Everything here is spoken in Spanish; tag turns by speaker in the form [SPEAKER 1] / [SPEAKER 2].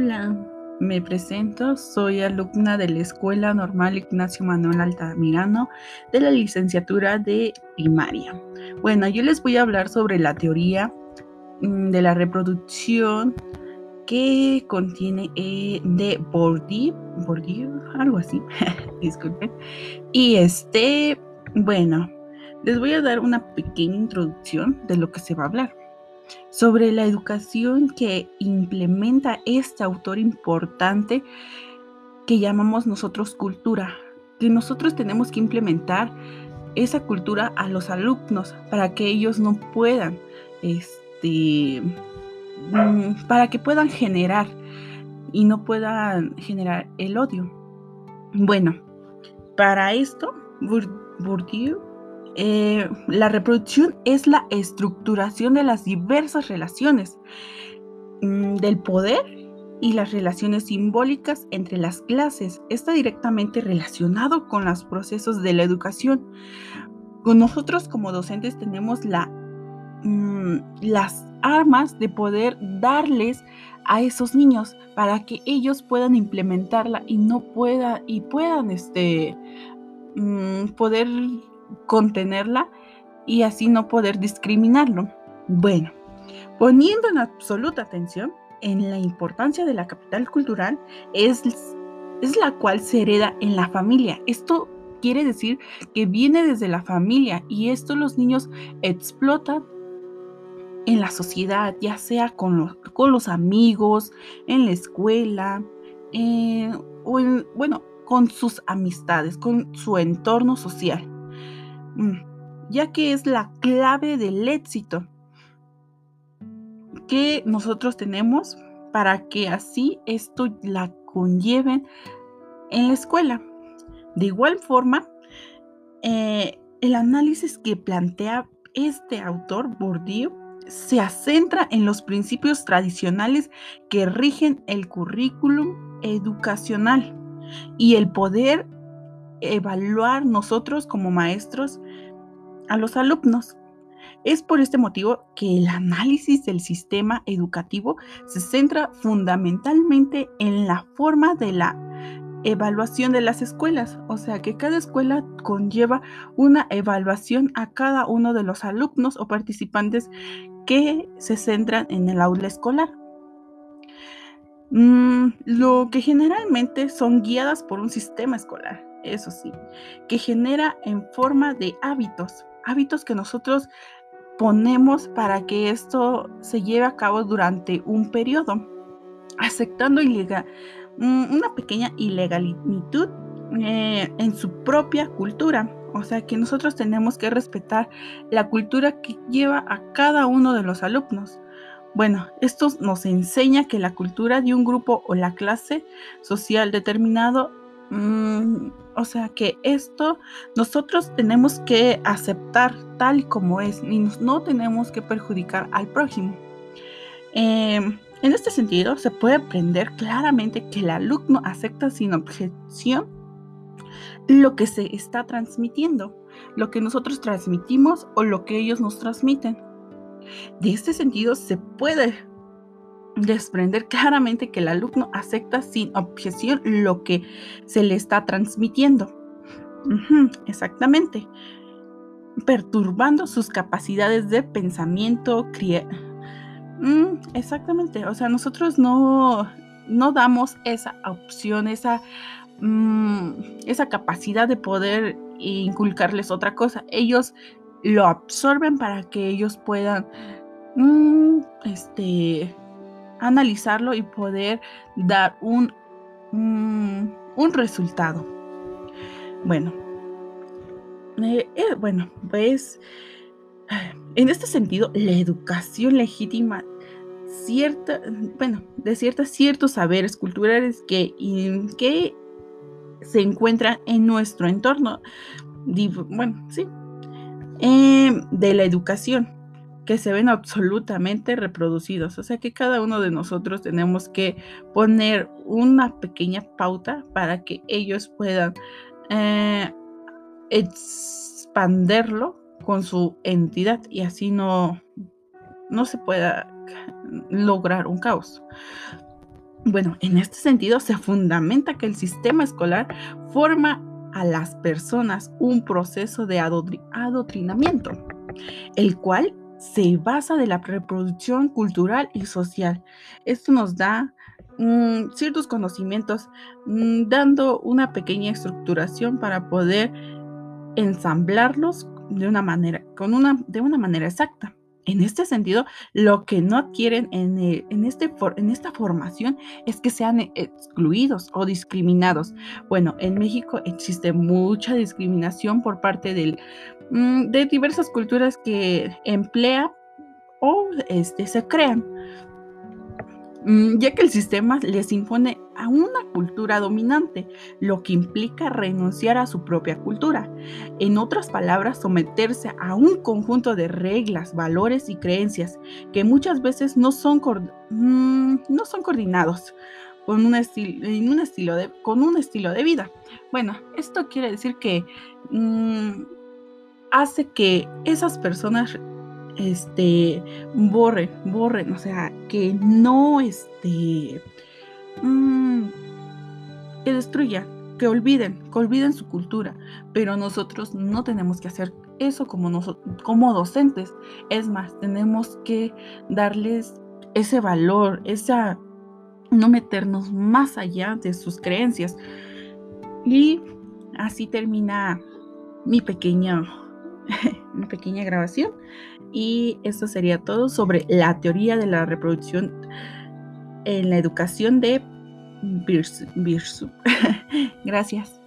[SPEAKER 1] Hola, me presento, soy alumna de la Escuela Normal Ignacio Manuel Altamirano de la licenciatura de primaria. Bueno, yo les voy a hablar sobre la teoría mm, de la reproducción que contiene eh, de Bourdieu, Bourdieu, algo así, disculpen. Y este, bueno, les voy a dar una pequeña introducción de lo que se va a hablar sobre la educación que implementa este autor importante que llamamos nosotros cultura, que nosotros tenemos que implementar esa cultura a los alumnos para que ellos no puedan, este, mm, para que puedan generar y no puedan generar el odio. Bueno, para esto, Bourdieu eh, la reproducción es la estructuración de las diversas relaciones mm, del poder y las relaciones simbólicas entre las clases. Está directamente relacionado con los procesos de la educación. Con nosotros como docentes tenemos la, mm, las armas de poder darles a esos niños para que ellos puedan implementarla y no pueda y puedan este mm, poder contenerla y así no poder discriminarlo. Bueno, poniendo en absoluta atención en la importancia de la capital cultural es, es la cual se hereda en la familia. Esto quiere decir que viene desde la familia y esto los niños explotan en la sociedad, ya sea con los, con los amigos, en la escuela, eh, o bueno, con sus amistades, con su entorno social. Mm, ya que es la clave del éxito que nosotros tenemos para que así esto la conlleven en la escuela. De igual forma, eh, el análisis que plantea este autor, Bourdieu, se centra en los principios tradicionales que rigen el currículum educacional y el poder evaluar nosotros como maestros a los alumnos. Es por este motivo que el análisis del sistema educativo se centra fundamentalmente en la forma de la evaluación de las escuelas, o sea que cada escuela conlleva una evaluación a cada uno de los alumnos o participantes que se centran en el aula escolar. Mm, lo que generalmente son guiadas por un sistema escolar eso sí, que genera en forma de hábitos, hábitos que nosotros ponemos para que esto se lleve a cabo durante un periodo, aceptando mm, una pequeña ilegalidad eh, en su propia cultura. O sea que nosotros tenemos que respetar la cultura que lleva a cada uno de los alumnos. Bueno, esto nos enseña que la cultura de un grupo o la clase social determinado Mm, o sea que esto nosotros tenemos que aceptar tal como es y no tenemos que perjudicar al prójimo. Em, en este sentido, se puede aprender claramente que el alumno acepta sin objeción lo que se está transmitiendo, lo que nosotros transmitimos o lo que ellos nos transmiten. De este sentido, se puede desprender claramente que el alumno acepta sin objeción lo que se le está transmitiendo. exactamente. Perturbando sus capacidades de pensamiento. Mm, exactamente. O sea, nosotros no, no damos esa opción, esa, mm, esa capacidad de poder inculcarles otra cosa. Ellos lo absorben para que ellos puedan mm, este, analizarlo y poder dar un, un, resultado. Bueno, eh, eh, bueno, pues en este sentido, la educación legítima cierta, bueno, de ciertos, ciertos saberes culturales que, que se encuentran en nuestro entorno, bueno, sí, em, de la educación que se ven absolutamente reproducidos. O sea que cada uno de nosotros tenemos que poner una pequeña pauta para que ellos puedan eh, expanderlo con su entidad y así no, no se pueda lograr un caos. Bueno, en este sentido se fundamenta que el sistema escolar forma a las personas un proceso de adoctrinamiento, el cual se basa de la reproducción cultural y social. Esto nos da mm, ciertos conocimientos, mm, dando una pequeña estructuración para poder ensamblarlos de una manera, con una, de una manera exacta. En este sentido, lo que no adquieren en, eh, este en esta formación es que sean excluidos o discriminados. Bueno, en México existe mucha discriminación por parte del, de diversas culturas que emplea o este, se crean Mm, ya que el sistema les impone a una cultura dominante, lo que implica renunciar a su propia cultura. En otras palabras, someterse a un conjunto de reglas, valores y creencias que muchas veces no son, mm, no son coordinados con un, un estilo de, con un estilo de vida. Bueno, esto quiere decir que mm, hace que esas personas este, borren, borren, o sea, que no, este, mm, que destruyan, que olviden, que olviden su cultura, pero nosotros no tenemos que hacer eso como, nosotros, como docentes, es más, tenemos que darles ese valor, esa, no meternos más allá de sus creencias. Y así termina mi pequeña, mi pequeña grabación. Y esto sería todo sobre la teoría de la reproducción en la educación de Birsu. Gracias.